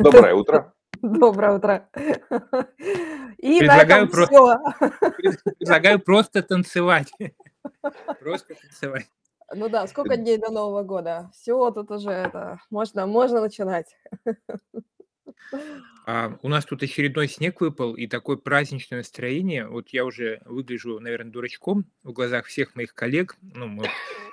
Доброе утро. Доброе утро. И на Предлагаю, этом про- все. предлагаю просто танцевать. Просто танцевать. Ну да, сколько дней до Нового года? Все, тут уже это, можно, можно начинать. А, у нас тут очередной снег выпал, и такое праздничное настроение. Вот я уже выгляжу, наверное, дурачком в глазах всех моих коллег. Ну, мы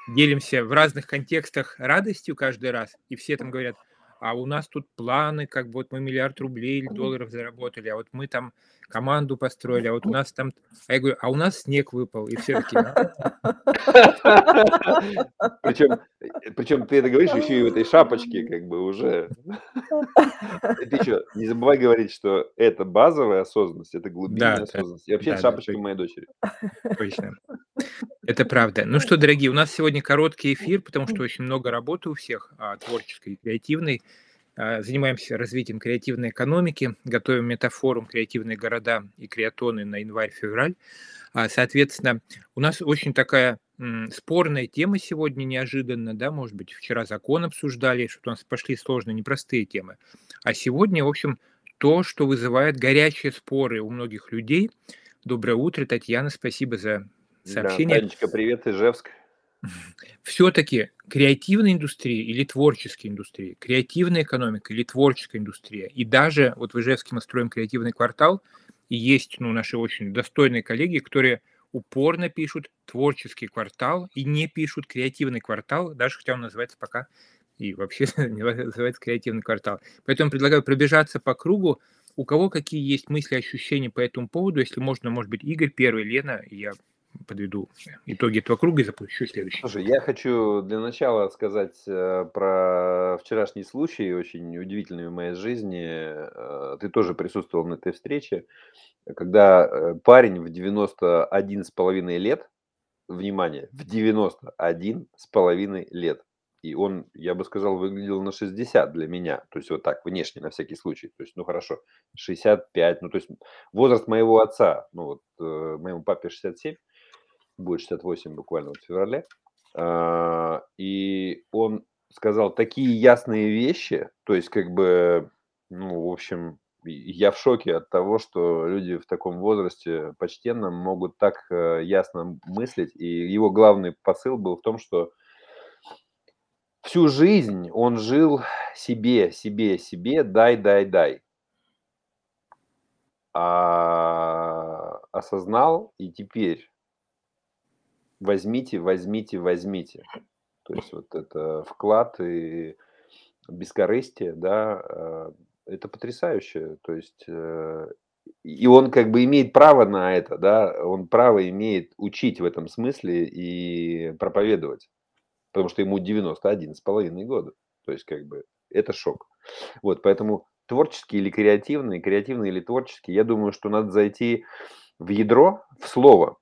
делимся в разных контекстах радостью каждый раз, и все там говорят, а у нас тут планы, как бы вот мы миллиард рублей или долларов заработали, а вот мы там команду построили, а вот у нас там... А я говорю, а у нас снег выпал, и все такие, Причем, причем ты это говоришь еще и в этой шапочке, как бы уже. Ты еще не забывай говорить, что это базовая осознанность, это глубинная осознанность. И вообще шапочка моей дочери. Точно. Это правда. Ну что, дорогие, у нас сегодня короткий эфир, потому что очень много работы у всех, а, творческой и креативной. А, Занимаемся развитием креативной экономики, готовим метафорум «Креативные города» и «Креатоны» на январь-февраль. А, Соответственно, у нас очень такая спорная тема сегодня неожиданно, да, может быть, вчера закон обсуждали, что у нас пошли сложные, непростые темы. А сегодня, в общем, то, что вызывает горячие споры у многих людей. Доброе утро, Татьяна, спасибо за Да, сообщение. Танечка, привет, Ижевск. Все-таки креативная индустрия или творческая индустрия, креативная экономика или творческая индустрия. И даже вот в Ижевске мы строим креативный квартал, и есть ну, наши очень достойные коллеги, которые упорно пишут творческий квартал и не пишут креативный квартал, даже хотя он называется пока и вообще называется креативный квартал. Поэтому предлагаю пробежаться по кругу. У кого какие есть мысли, ощущения по этому поводу? Если можно, может быть, Игорь первый, Лена, я подведу итоги этого круга и запущу следующий. Слушай, я хочу для начала сказать э, про вчерашний случай, очень удивительный в моей жизни. Э, Ты тоже присутствовал на этой встрече, когда э, парень в 91 с половиной лет, внимание, в 91 с половиной лет, и он, я бы сказал, выглядел на 60 для меня, то есть вот так, внешне, на всякий случай, то есть, ну хорошо, 65, ну то есть возраст моего отца, ну вот э, моему папе 67, будет 68 буквально вот в феврале, А, и он сказал такие ясные вещи, то есть как бы, ну, в общем, я в шоке от того, что люди в таком возрасте почтенном могут так э, ясно мыслить, и его главный посыл был в том, что всю жизнь он жил себе, себе, себе, дай, дай, дай. А осознал и теперь возьмите, возьмите, возьмите. То есть вот это вклад и бескорыстие, да, э, это потрясающе. То есть э, и он как бы имеет право на это, да, он право имеет учить в этом смысле и проповедовать, потому что ему 91 с половиной года. То есть как бы это шок. Вот, поэтому творческий или креативный, креативный или творческий, я думаю, что надо зайти в ядро, в слово,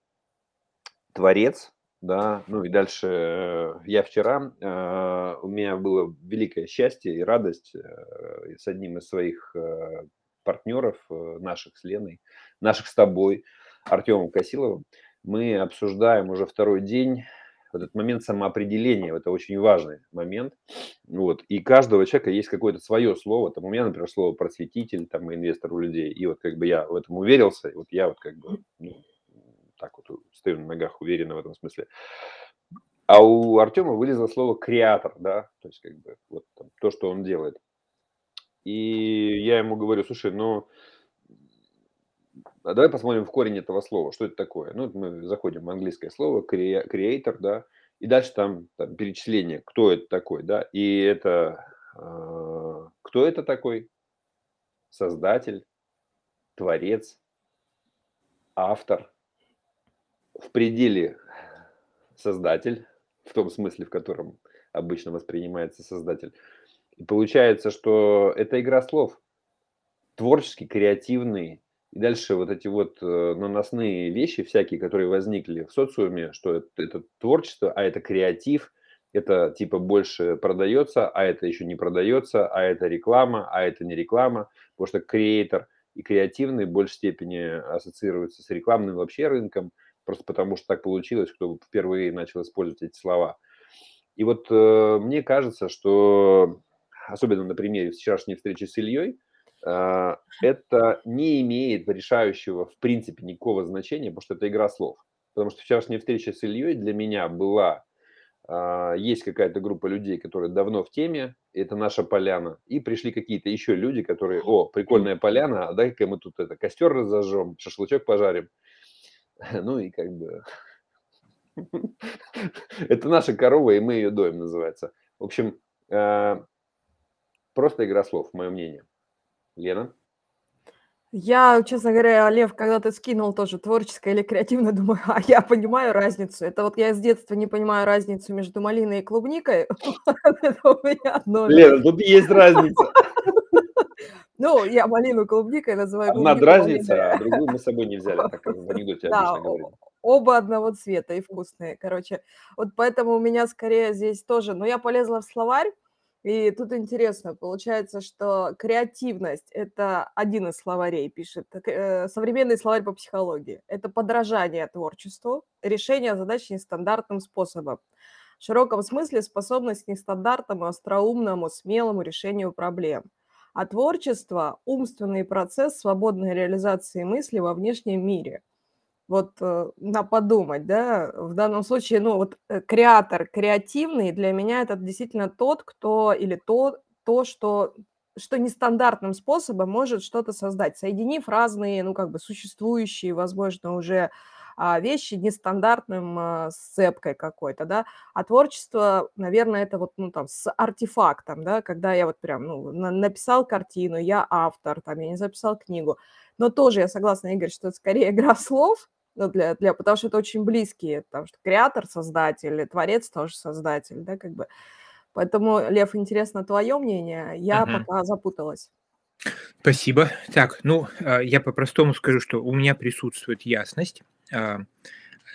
творец, да, ну и дальше э, я вчера, э, у меня было великое счастье и радость э, с одним из своих партнеров, наших с Леной, наших с тобой, Артемом Косиловым, мы обсуждаем уже второй день вот этот момент самоопределения, это очень важный момент, вот, и каждого человека есть какое-то свое слово, там у меня, например, слово просветитель, там, инвестор у людей, и вот как бы я в этом уверился, и вот я вот как бы, ну, так вот стою на ногах уверенно в этом смысле. А у Артема вылезло слово креатор, да, то есть как бы вот там, то, что он делает. И я ему говорю, слушай, ну, а давай посмотрим в корень этого слова, что это такое. Ну, мы заходим в английское слово, кре- creator, да, и дальше там, там перечисление, кто это такой, да, и это, э, кто это такой? Создатель, творец, автор, в пределе создатель, в том смысле, в котором обычно воспринимается создатель. И получается, что это игра слов. Творческий, креативный. И дальше вот эти вот э, наносные вещи всякие, которые возникли в социуме, что это, это творчество, а это креатив, это типа больше продается, а это еще не продается, а это реклама, а это не реклама, потому что креатор и креативный в большей степени ассоциируются с рекламным вообще рынком, просто потому что так получилось, кто впервые начал использовать эти слова. И вот э, мне кажется, что особенно на примере вчерашней встречи с Ильей, а, это не имеет решающего в принципе никакого значения, потому что это игра слов. Потому что вчерашняя встреча с Ильей для меня была, а, есть какая-то группа людей, которые давно в теме, это наша поляна, и пришли какие-то еще люди, которые, о, прикольная поляна, а дай-ка мы тут это костер разожжем, шашлычок пожарим. Ну и как бы это наша корова, и мы ее доем, называется. В общем, а, просто игра слов, мое мнение. Лена? Я, честно говоря, Лев, когда ты скинул тоже творческое или креативное, думаю, а я понимаю разницу. Это вот я с детства не понимаю разницу между малиной и клубникой. Лена, тут есть разница. Ну, я малину клубникой называю. Одна разница, а другую мы с собой не взяли, так как в анекдоте обычно говорим оба одного цвета и вкусные, короче. Вот поэтому у меня скорее здесь тоже, но я полезла в словарь, и тут интересно, получается, что креативность – это один из словарей, пишет э, современный словарь по психологии. Это подражание творчеству, решение задач нестандартным способом. В широком смысле способность к нестандартному, остроумному, смелому решению проблем. А творчество – умственный процесс свободной реализации мысли во внешнем мире – вот э, на подумать, да, в данном случае, ну, вот э, креатор креативный для меня это действительно тот, кто или то, то что, что нестандартным способом может что-то создать, соединив разные, ну, как бы существующие, возможно, уже а, вещи нестандартным а, сцепкой какой-то, да, а творчество, наверное, это вот, ну, там, с артефактом, да, когда я вот прям, ну, на, написал картину, я автор, там, я не записал книгу, но тоже я согласна, Игорь, что это скорее игра слов, ну, для, для, потому что это очень близкие, потому что креатор, создатель, творец тоже создатель, да, как бы. Поэтому, Лев, интересно твое мнение, я uh-huh. пока запуталась. Спасибо. Так, ну, а, я по-простому скажу, что у меня присутствует ясность. А,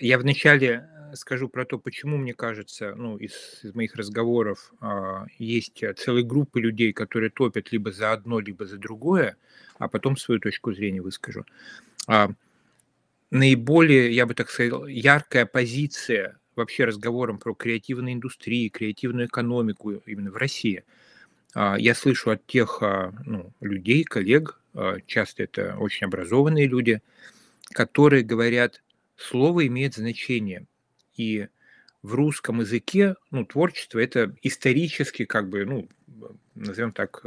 я вначале э, скажу про то, почему, мне кажется, ну, из, из моих разговоров а, есть целые группы людей, которые топят либо за одно, либо за другое, а потом свою точку зрения выскажу наиболее, я бы так сказал, яркая позиция вообще разговором про креативную индустрию, креативную экономику именно в России. А, я слышу от тех а, ну, людей, коллег, а, часто это очень образованные люди, которые говорят, слово имеет значение. И в русском языке ну, творчество – это исторически, как бы, ну, назовем так,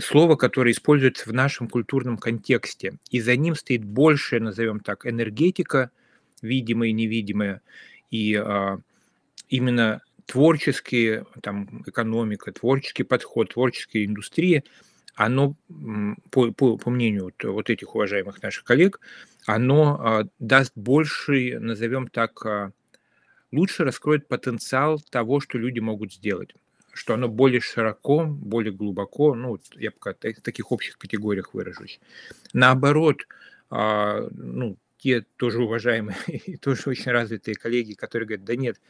слово, которое используется в нашем культурном контексте. И за ним стоит больше, назовем так, энергетика, видимая и невидимая, и а, именно творческие, там, экономика, творческий подход, творческая индустрия, оно, по, по, по мнению вот, этих уважаемых наших коллег, оно а, даст больший, назовем так, а, лучше раскроет потенциал того, что люди могут сделать что оно более широко, более глубоко, ну, я пока в таких общих категориях выражусь. Наоборот, а, ну, те тоже уважаемые и тоже очень развитые коллеги, которые говорят, да нет,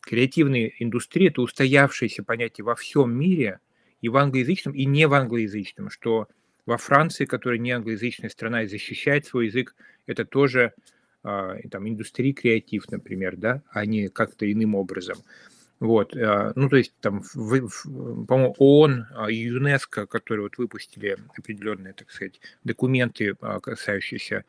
креативная индустрия – это устоявшееся понятие во всем мире, и в англоязычном, и не в англоязычном, что во Франции, которая не англоязычная страна и защищает свой язык, это тоже а, там, индустрия креатив, например, да, а не как-то иным образом. Вот, э, ну, то есть, там, по-моему, ООН а, ЮНЕСКО, которые вот выпустили определенные, так сказать, документы, а, касающиеся а,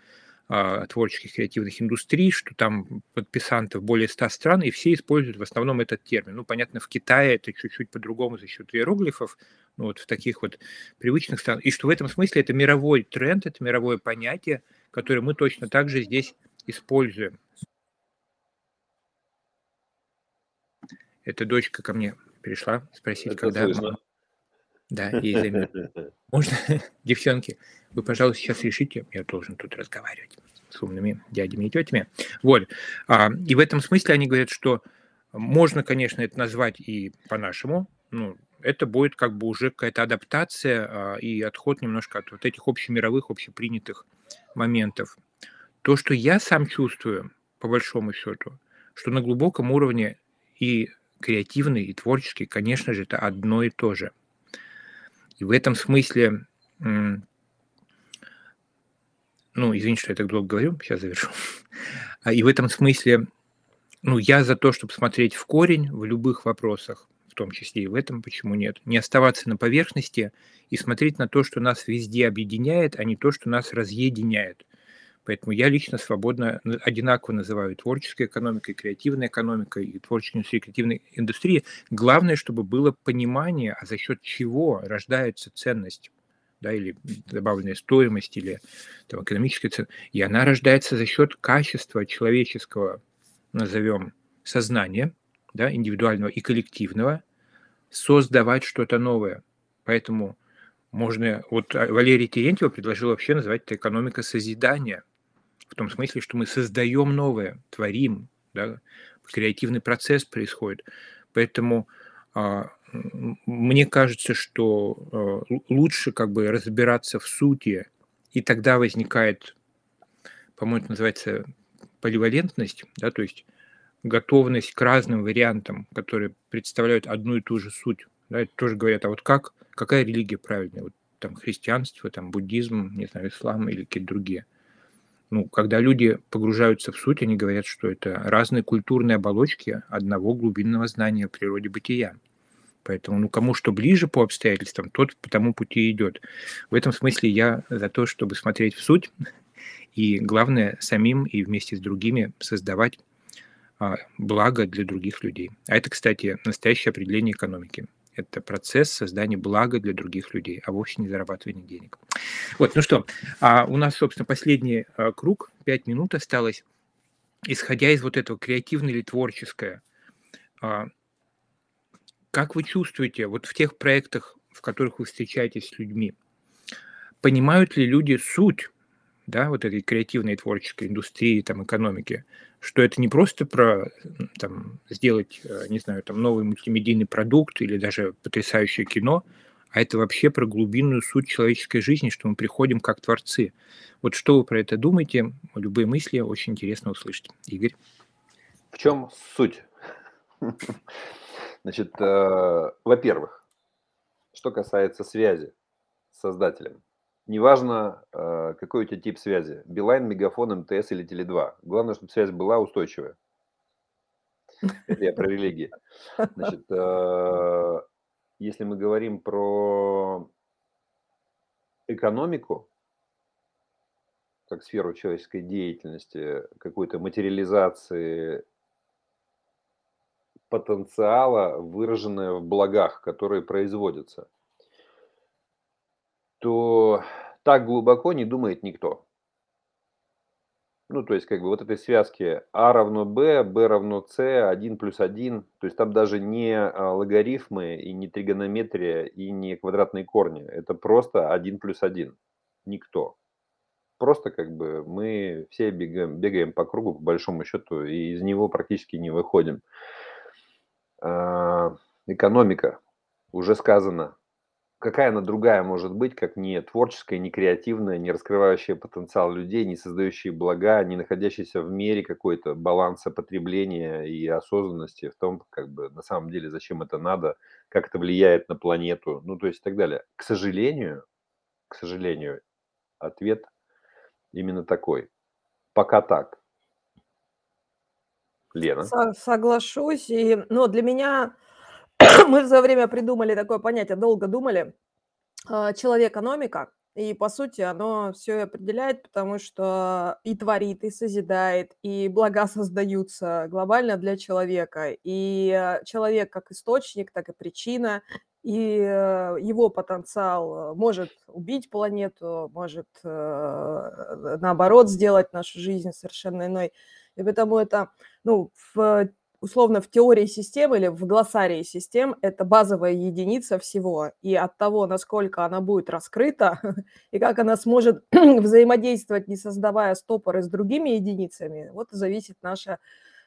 творческих креативных индустрий, что там подписантов более 100 стран, и все используют в основном этот термин. Ну, понятно, в Китае это чуть-чуть по-другому за счет иероглифов, ну, вот в таких вот привычных странах. И что в этом смысле это мировой тренд, это мировое понятие, которое мы точно так же здесь используем. Эта дочка ко мне пришла спросить, Это когда... Слышно. Да, ей займет. Можно, девчонки, вы, пожалуйста, сейчас решите, я должен тут разговаривать с умными дядями и тетями. Вот. А, и в этом смысле они говорят, что можно, конечно, это назвать и по-нашему, ну, это будет как бы уже какая-то адаптация а, и отход немножко от вот этих общемировых, общепринятых моментов. То, что я сам чувствую, по большому счету, что на глубоком уровне и креативный и творческий, конечно же, это одно и то же. И в этом смысле, ну, извините, что я так долго говорю, сейчас завершу. А, и в этом смысле, ну, я за то, чтобы смотреть в корень в любых вопросах, том числе и в этом, почему нет. Не оставаться на поверхности и смотреть на то, что нас везде объединяет, а не то, что нас разъединяет. Поэтому я лично свободно одинаково называю творческой экономикой, креативной экономикой и творческой индустрией, креативной индустрии. Главное, чтобы было понимание, а за счет чего рождается ценность да, или добавленная стоимость, или там, экономическая цена, и она рождается за счет качества человеческого, назовем, сознания, да, индивидуального и коллективного, создавать что-то новое. Поэтому можно... Вот Валерий Терентьев предложил вообще называть это экономика созидания – в том смысле, что мы создаем новое, творим, да, креативный процесс происходит. Поэтому а, мне кажется, что а, лучше как бы разбираться в сути, и тогда возникает, по-моему, это называется поливалентность, да, то есть готовность к разным вариантам, которые представляют одну и ту же суть. Да, это тоже говорят, а вот как, какая религия правильная? Вот там христианство, там буддизм, не знаю, ислам или какие-то другие – ну, когда люди погружаются в суть, они говорят, что это разные культурные оболочки одного глубинного знания о природе бытия. Поэтому, ну, кому что ближе по обстоятельствам, тот по тому пути идет. В этом смысле я за то, чтобы смотреть в суть, и главное, самим и вместе с другими создавать а, благо для других людей. А это, кстати, настоящее определение экономики это процесс создания блага для других людей, а вовсе не зарабатывание денег. Вот, ну что, а у нас, собственно, последний а, круг, пять минут осталось. Исходя из вот этого креативное или творческое, а, как вы чувствуете вот в тех проектах, в которых вы встречаетесь с людьми, понимают ли люди суть да, вот этой креативной творческой индустрии, там, экономики, что это не просто про там, сделать, э, не знаю, там, новый мультимедийный продукт или даже потрясающее кино, а это вообще про глубинную суть человеческой жизни, что мы приходим как творцы. Вот что вы про это думаете? Любые мысли очень интересно услышать. Игорь? В чем суть? Значит, э, во-первых, что касается связи с создателем, Неважно, э, какой у тебя тип связи. Билайн, Мегафон, МТС или Теле2. Главное, чтобы связь была устойчивая. Это я про религии. Значит, э, если мы говорим про экономику, как сферу человеческой деятельности, какой-то материализации потенциала, выраженное в благах, которые производятся – то так глубоко не думает никто. Ну, то есть, как бы вот этой связки А равно Б, Б равно С, 1 плюс 1, то есть там даже не а, логарифмы и не тригонометрия и не квадратные корни, это просто 1 плюс 1, никто. Просто как бы мы все бегаем, бегаем по кругу, по большому счету, и из него практически не выходим. А, экономика, уже сказано, какая она другая может быть, как не творческая, не креативная, не раскрывающая потенциал людей, не создающая блага, не находящаяся в мере какой-то баланса потребления и осознанности в том, как бы на самом деле зачем это надо, как это влияет на планету, ну то есть и так далее. К сожалению, к сожалению, ответ именно такой. Пока так. Лена. Соглашусь. И, ну, для меня мы за время придумали такое понятие, долго думали, а, человек-экономика, и, по сути, оно все определяет, потому что и творит, и созидает, и блага создаются глобально для человека. И э, человек как источник, так и причина, и э, его потенциал может убить планету, может, э, наоборот, сделать нашу жизнь совершенно иной. И поэтому это, ну, в условно в теории систем или в глоссарии систем это базовая единица всего. И от того, насколько она будет раскрыта и как она сможет взаимодействовать, не создавая стопоры с другими единицами, вот зависит наше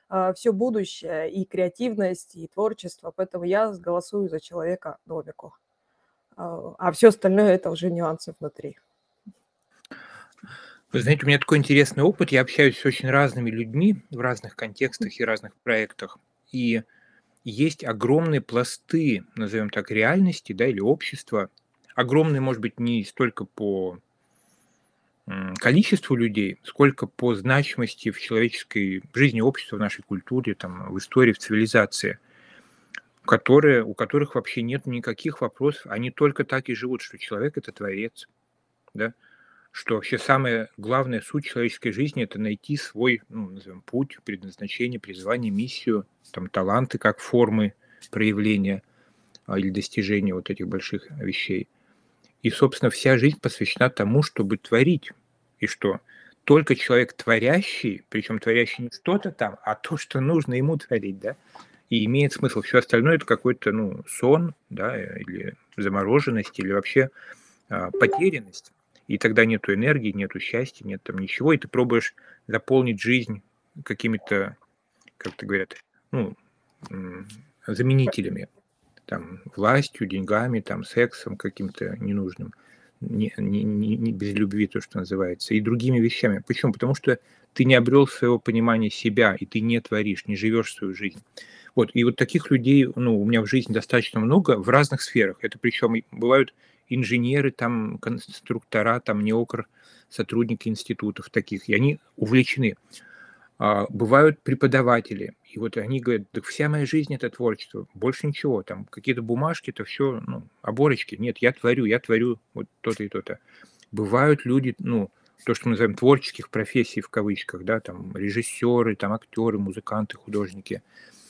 а, все будущее и креативность, и творчество. Поэтому я голосую за человека домику. А, а все остальное это уже нюансы внутри. Вы знаете, у меня такой интересный опыт. Я общаюсь с очень разными людьми в разных контекстах и разных проектах. И есть огромные пласты, назовем так, реальности, да, или общества. Огромные, может быть, не столько по количеству людей, сколько по значимости в человеческой жизни общества, в нашей культуре, там, в истории, в цивилизации. которые, у которых вообще нет никаких вопросов, они только так и живут, что человек – это творец, да, что вообще самая главная суть человеческой жизни – это найти свой, ну, назовем, путь, предназначение, призвание, миссию, там, таланты как формы проявления а, или достижения вот этих больших вещей. И, собственно, вся жизнь посвящена тому, чтобы творить. И что только человек творящий, причем творящий не что-то там, а то, что нужно ему творить, да, и имеет смысл. Все остальное это какой-то, ну, сон, да, или замороженность, или вообще а, потерянность и тогда нету энергии, нету счастья, нет там ничего, и ты пробуешь заполнить жизнь какими-то, как то говорят, ну, заменителями, там, властью, деньгами, там, сексом каким-то ненужным, не, не, не, не без любви, то, что называется, и другими вещами. Почему? Потому что ты не обрел своего понимания себя, и ты не творишь, не живешь свою жизнь. Вот, и вот таких людей, ну, у меня в жизни достаточно много в разных сферах. Это причем бывают инженеры, там, конструктора, там, неокр, сотрудники институтов таких, и они увлечены. А, бывают преподаватели, и вот они говорят, да вся моя жизнь это творчество, больше ничего, там какие-то бумажки, это все, ну, оборочки. Нет, я творю, я творю вот то-то и то-то. Бывают люди, ну, то, что мы называем творческих профессий в кавычках, да, там режиссеры, там актеры, музыканты, художники.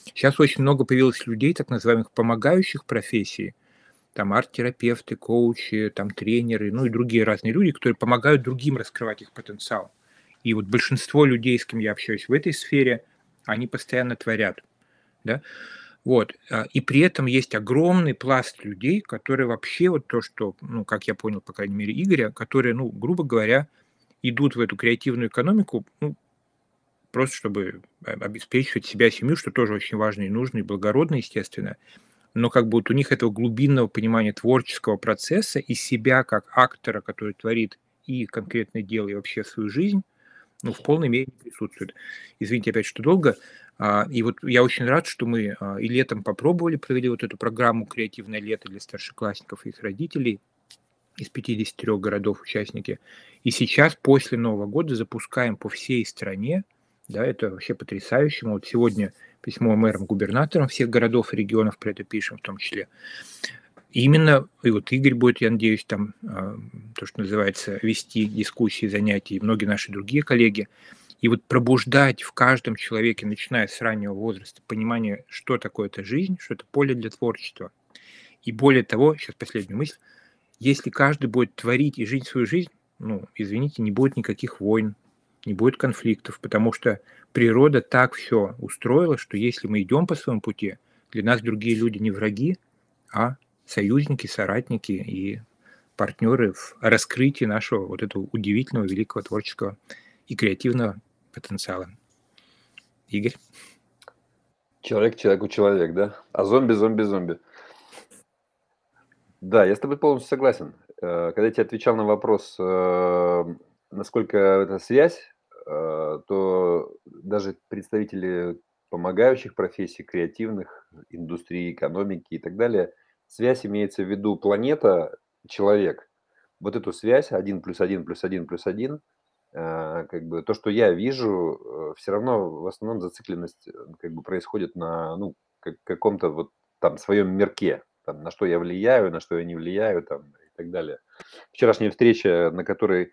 Сейчас очень много появилось людей, так называемых помогающих профессий, там арт-терапевты, коучи, там тренеры, ну и другие разные люди, которые помогают другим раскрывать их потенциал. И вот большинство людей, с кем я общаюсь в этой сфере, они постоянно творят. Да? Вот. А, и при этом есть огромный пласт людей, которые вообще вот то, что, ну, как я понял, по крайней мере, Игоря, которые, ну, грубо говоря, идут в эту креативную экономику, ну, просто чтобы а, обеспечивать себя, семью, что тоже очень важно и нужно, и благородно, естественно но как бы вот у них этого глубинного понимания творческого процесса и себя как актора, который творит и конкретное дело, и вообще свою жизнь, ну, в полной мере присутствует. Извините опять, что долго. А, и вот я очень рад, что мы а, и летом попробовали, провели вот эту программу «Креативное лето» для старшеклассников и их родителей из 53 городов участники. И сейчас, после Нового года, запускаем по всей стране, да, это вообще потрясающе. Мы вот сегодня письмо мэрам, губернаторам всех городов и регионов про это пишем в том числе. Именно, и вот Игорь будет, я надеюсь, там, а, то, что называется, вести дискуссии, занятия, и многие наши другие коллеги, и вот пробуждать в каждом человеке, начиная с раннего возраста, понимание, что такое эта жизнь, что это поле для творчества. И более того, сейчас последняя мысль, если каждый будет творить и жить свою жизнь, ну, извините, не будет никаких войн, не будет конфликтов, потому что природа так все устроила, что если мы идем по своему пути, для нас другие люди не враги, а союзники, соратники и партнеры в раскрытии нашего вот этого удивительного, великого творческого и креативного потенциала. Игорь? Человек человеку человек, да? А зомби, зомби, зомби. Да, я с тобой полностью согласен. Э, когда я тебе отвечал на вопрос, э, насколько эта связь Э, то даже представители помогающих профессий, креативных, индустрии, экономики и так далее, связь имеется в виду планета, человек. Вот эту связь 1 плюс 1 плюс 1 плюс 1, э, как бы то, что я вижу, э, все равно в основном зацикленность как бы происходит на ну, как, каком-то вот там своем мерке, там, на что я влияю, на что я не влияю там, и так далее. Вчерашняя встреча, на которой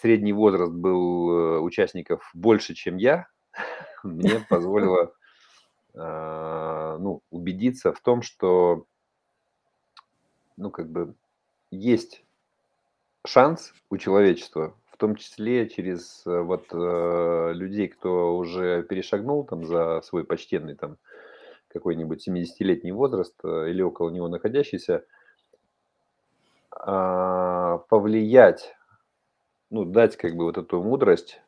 средний возраст был э, участников больше, чем я, мне позволило а, ну, убедиться в том, что ну, как бы есть шанс у человечества, в том числе через э, вот людей, кто уже перешагнул там за свой почтенный там какой-нибудь 70-летний возраст или около него находящийся, а, повлиять ну, дать как бы вот эту мудрость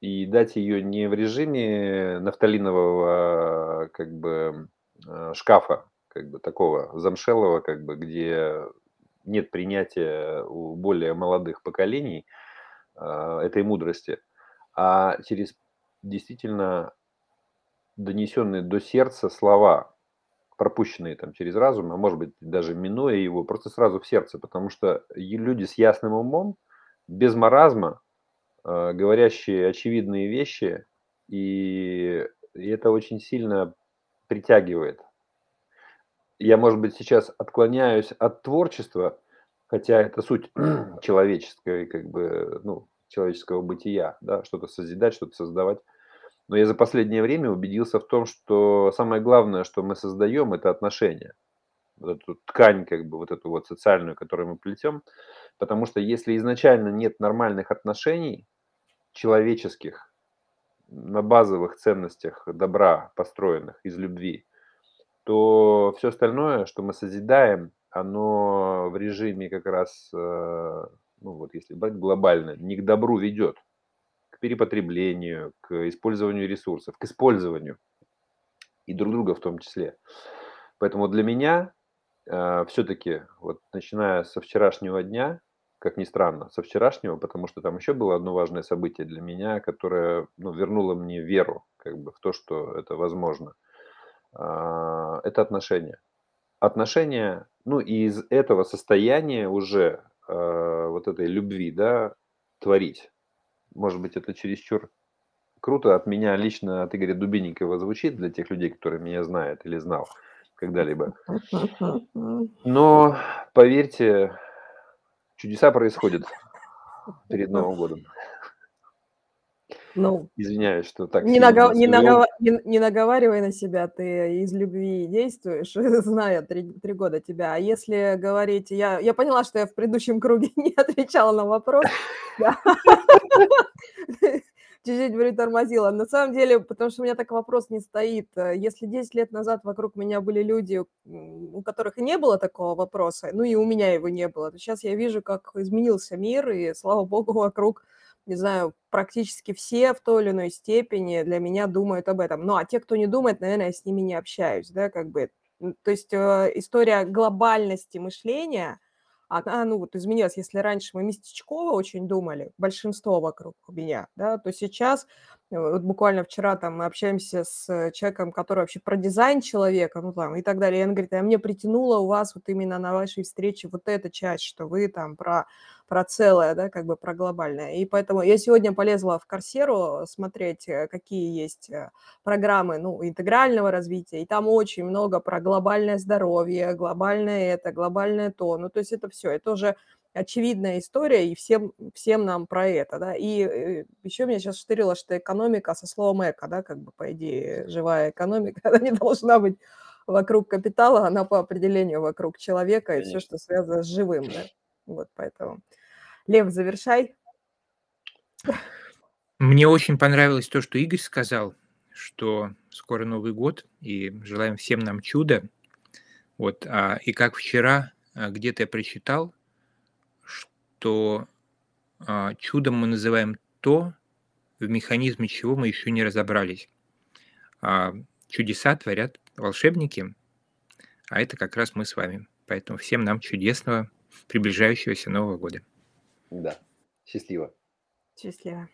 и дать ее не в режиме нафталинового как бы э, шкафа, как бы такого замшелого, как бы, где нет принятия у более молодых поколений э, этой мудрости, а через действительно донесенные до сердца слова, пропущенные там через разум, а может быть даже минуя его, просто сразу в сердце, потому что люди с ясным умом, без маразма, э, говорящие очевидные вещи, и, и это очень сильно притягивает. я, может быть, сейчас отклоняюсь от творчества, хотя это суть человеческой, как бы, ну, человеческого бытия, да, что-то созидать, что-то создавать. Но я за последнее время убедился в том, что самое главное, что мы создаем, это отношения. Вот эту ткань, как бы, вот эту вот социальную, которую мы плетем. Потому что если изначально нет нормальных отношений, человеческих, на базовых ценностях добра, построенных из любви, то все остальное, что мы созидаем, оно в режиме как раз, э, ну вот если брать глобально, не к добру ведет, к перепотреблению, к использованию ресурсов, к использованию и друг друга в том числе. Поэтому для меня э, все-таки, вот начиная со вчерашнего дня, как ни странно, со вчерашнего, потому что там еще было одно важное событие для меня, которое ну, вернуло мне веру как бы, в то, что это возможно. А, это отношения. Отношения, ну и из этого состояния уже а, вот этой любви, да, творить. Может быть, это чересчур круто от меня лично, от Игоря Дубинникова звучит для тех людей, которые меня знают или знал когда-либо. Но поверьте, Чудеса происходят перед Новым годом. Ну, Извиняюсь, что так не, нага, не, нагова, не, не наговаривай на себя, ты из любви действуешь, зная три, три года тебя. А если говорить, я, я поняла, что я в предыдущем круге не отвечала на вопрос. Чуть-чуть притормозила. На самом деле, потому что у меня так вопрос не стоит. Э, если 10 лет назад вокруг меня были люди, у которых не было такого вопроса, ну и у меня его не было, то сейчас я вижу, как изменился мир, и, слава богу, вокруг не знаю, практически все в той или иной степени для меня думают об этом. Ну, а те, кто не думает, наверное, я с ними не общаюсь, да, как бы. То есть э, история глобальности мышления – она, ну, вот изменилась. Если раньше мы местечково очень думали, большинство вокруг меня, да, то сейчас, вот буквально вчера там мы общаемся с человеком, который вообще про дизайн человека, ну, там, и так далее, и он говорит, а мне притянуло у вас вот именно на вашей встрече вот эта часть, что вы там про про целое, да, как бы про глобальное. И поэтому я сегодня полезла в Корсеру смотреть, э, какие есть э, программы, ну, интегрального развития, и там очень много про глобальное здоровье, глобальное это, глобальное то. Ну, то есть это все, это уже очевидная история, и всем, всем нам про это, да. И э, еще меня сейчас штырило, что экономика со словом эко, да, как бы, по идее, живая экономика, она не должна быть вокруг капитала, она по определению вокруг человека и все, что связано с живым, да. Вот поэтому. Лев, завершай. Мне очень понравилось то, что Игорь сказал, что скоро Новый год, и желаем всем нам чуда. Вот, а, и как вчера а, где-то я прочитал, что а, чудом мы называем то, в механизме чего мы еще не разобрались. А, чудеса творят волшебники, а это как раз мы с вами. Поэтому всем нам чудесного приближающегося Нового года. Да. Счастливо. Счастливо.